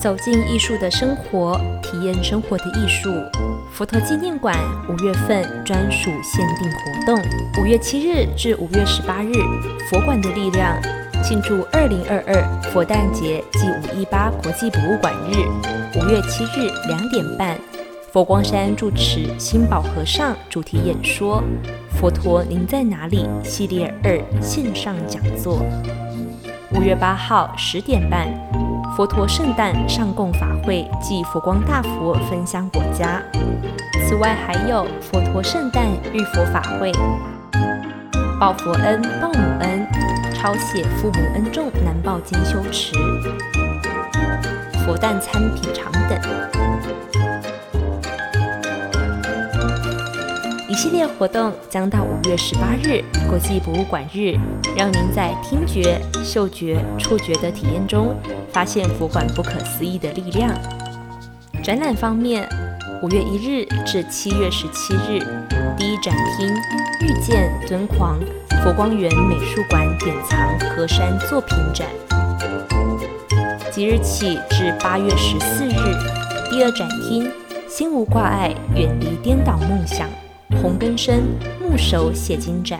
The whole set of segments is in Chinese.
走进艺术的生活，体验生活的艺术。佛陀纪念馆五月份专属限定活动，五月七日至五月十八日，佛馆的力量庆祝二零二二佛诞节暨五一八国际博物馆日。五月七日两点半，佛光山住持心宝和尚主题演说《佛陀您在哪里》系列二线上讲座。五月八号十点半，佛陀圣诞上供法会暨佛光大佛分享果家。此外，还有佛陀圣诞遇佛法会、报佛恩、报母恩、抄写父母恩重难报经修持、佛诞餐品尝等。一系列活动将到五月十八日国际博物馆日，让您在听觉、嗅觉、触觉的体验中，发现佛馆不可思议的力量。展览方面，五月一日至七月十七日，第一展厅“遇见敦煌佛光园美术馆典藏河山作品展”，即日起至八月十四日，第二展厅“心无挂碍，远离颠倒梦想”。洪根生木手写经展，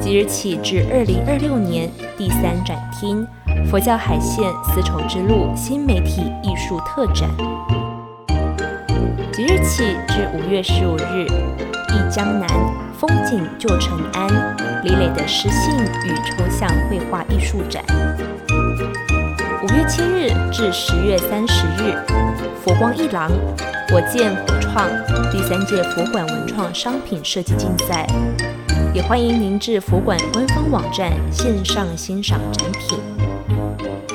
即日起至二零二六年第三展厅佛教海线丝绸之路新媒体艺术特展，即日起至五月十五日忆江南风景旧城安李磊的诗信与抽象绘画艺术展，至十月三十日佛光一廊。我见火创第三届佛馆文创商品设计竞赛，也欢迎您至佛馆官方网站线上欣赏展品。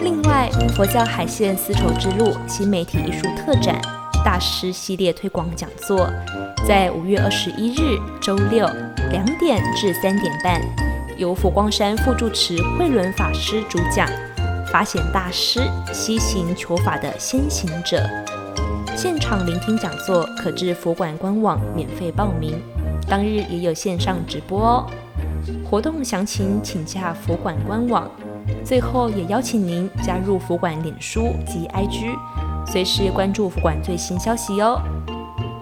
另外，佛教海线丝绸之路新媒体艺术特展大师系列推广讲座，在五月二十一日周六两点至三点半，由佛光山副住持慧伦法师主讲，法显大师西行求法的先行者。现场聆听讲座，可至佛馆官网免费报名。当日也有线上直播哦。活动详情请洽佛馆官网。最后也邀请您加入佛馆脸书及 IG，随时关注佛馆最新消息哦。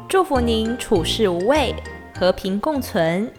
祝福您处事无畏，和平共存。